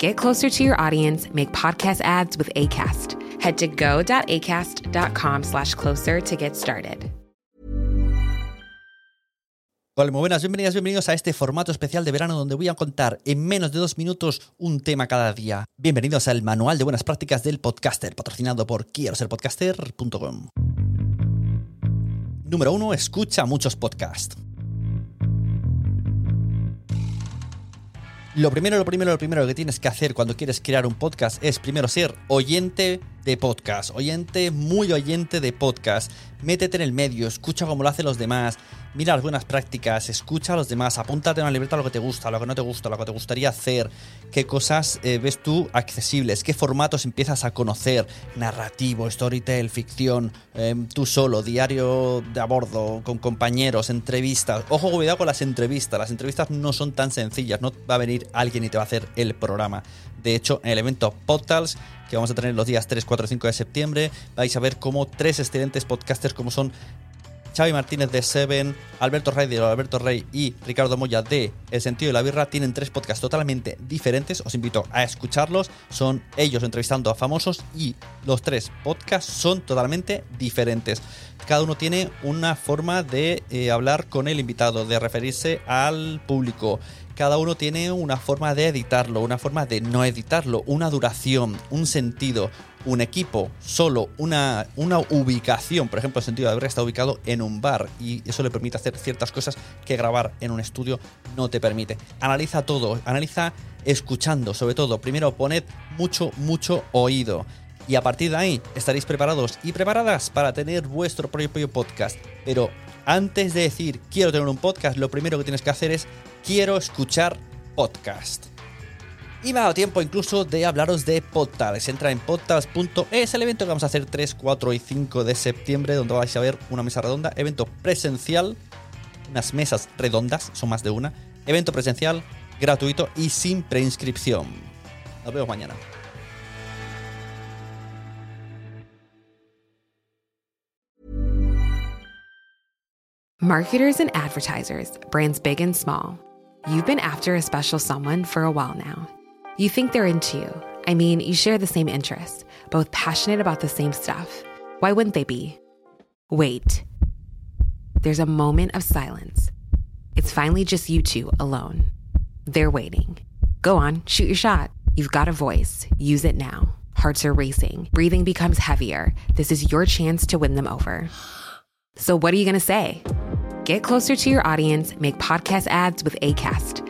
Get closer to your audience, make podcast ads with ACAST. Head to go.acast.com slash closer to get started. Hola, muy buenas, bienvenidas, bienvenidos a este formato especial de verano donde voy a contar en menos de dos minutos un tema cada día. Bienvenidos al Manual de Buenas Prácticas del Podcaster, patrocinado por quiero ser podcaster.com. Número 1. Escucha muchos podcasts. Lo primero, lo primero, lo primero que tienes que hacer cuando quieres crear un podcast es primero ser oyente de podcast, oyente, muy oyente de podcast. Métete en el medio, escucha cómo lo hacen los demás, mira las buenas prácticas, escucha a los demás, apúntate en una libreta lo que te gusta, lo que no te gusta, lo que te gustaría hacer, qué cosas eh, ves tú accesibles, qué formatos empiezas a conocer, narrativo, storytell, ficción, eh, tú solo, diario de a bordo, con compañeros, entrevistas. Ojo, cuidado con las entrevistas, las entrevistas no son tan sencillas, no va a venir alguien y te va a hacer el programa. De hecho, en el evento Podtals, que vamos a tener los días 3, 4 y 5 de septiembre, vais a ver cómo tres excelentes podcasters como son Xavi Martínez de Seven, Alberto Rey de Alberto Rey y Ricardo Moya de El Sentido de la Birra tienen tres podcasts totalmente diferentes. Os invito a escucharlos. Son ellos entrevistando a famosos y los tres podcasts son totalmente diferentes. Cada uno tiene una forma de eh, hablar con el invitado, de referirse al público cada uno tiene una forma de editarlo, una forma de no editarlo, una duración, un sentido, un equipo, solo una, una ubicación. Por ejemplo, el sentido de haber estado ubicado en un bar y eso le permite hacer ciertas cosas que grabar en un estudio no te permite. Analiza todo, analiza escuchando, sobre todo. Primero, poned mucho, mucho oído. Y a partir de ahí estaréis preparados y preparadas para tener vuestro propio podcast. Pero antes de decir quiero tener un podcast, lo primero que tienes que hacer es quiero escuchar podcast. Y me ha dado tiempo incluso de hablaros de Podtals. Entra en podtals.es, el evento que vamos a hacer 3, 4 y 5 de septiembre, donde vais a ver una mesa redonda, evento presencial, unas mesas redondas, son más de una, evento presencial, gratuito y sin preinscripción. Nos vemos mañana. Marketers and advertisers, brands big and small. You've been after a special someone for a while now. You think they're into you. I mean, you share the same interests, both passionate about the same stuff. Why wouldn't they be? Wait. There's a moment of silence. It's finally just you two alone. They're waiting. Go on, shoot your shot. You've got a voice. Use it now. Hearts are racing. Breathing becomes heavier. This is your chance to win them over. So, what are you going to say? Get closer to your audience, make podcast ads with ACAST.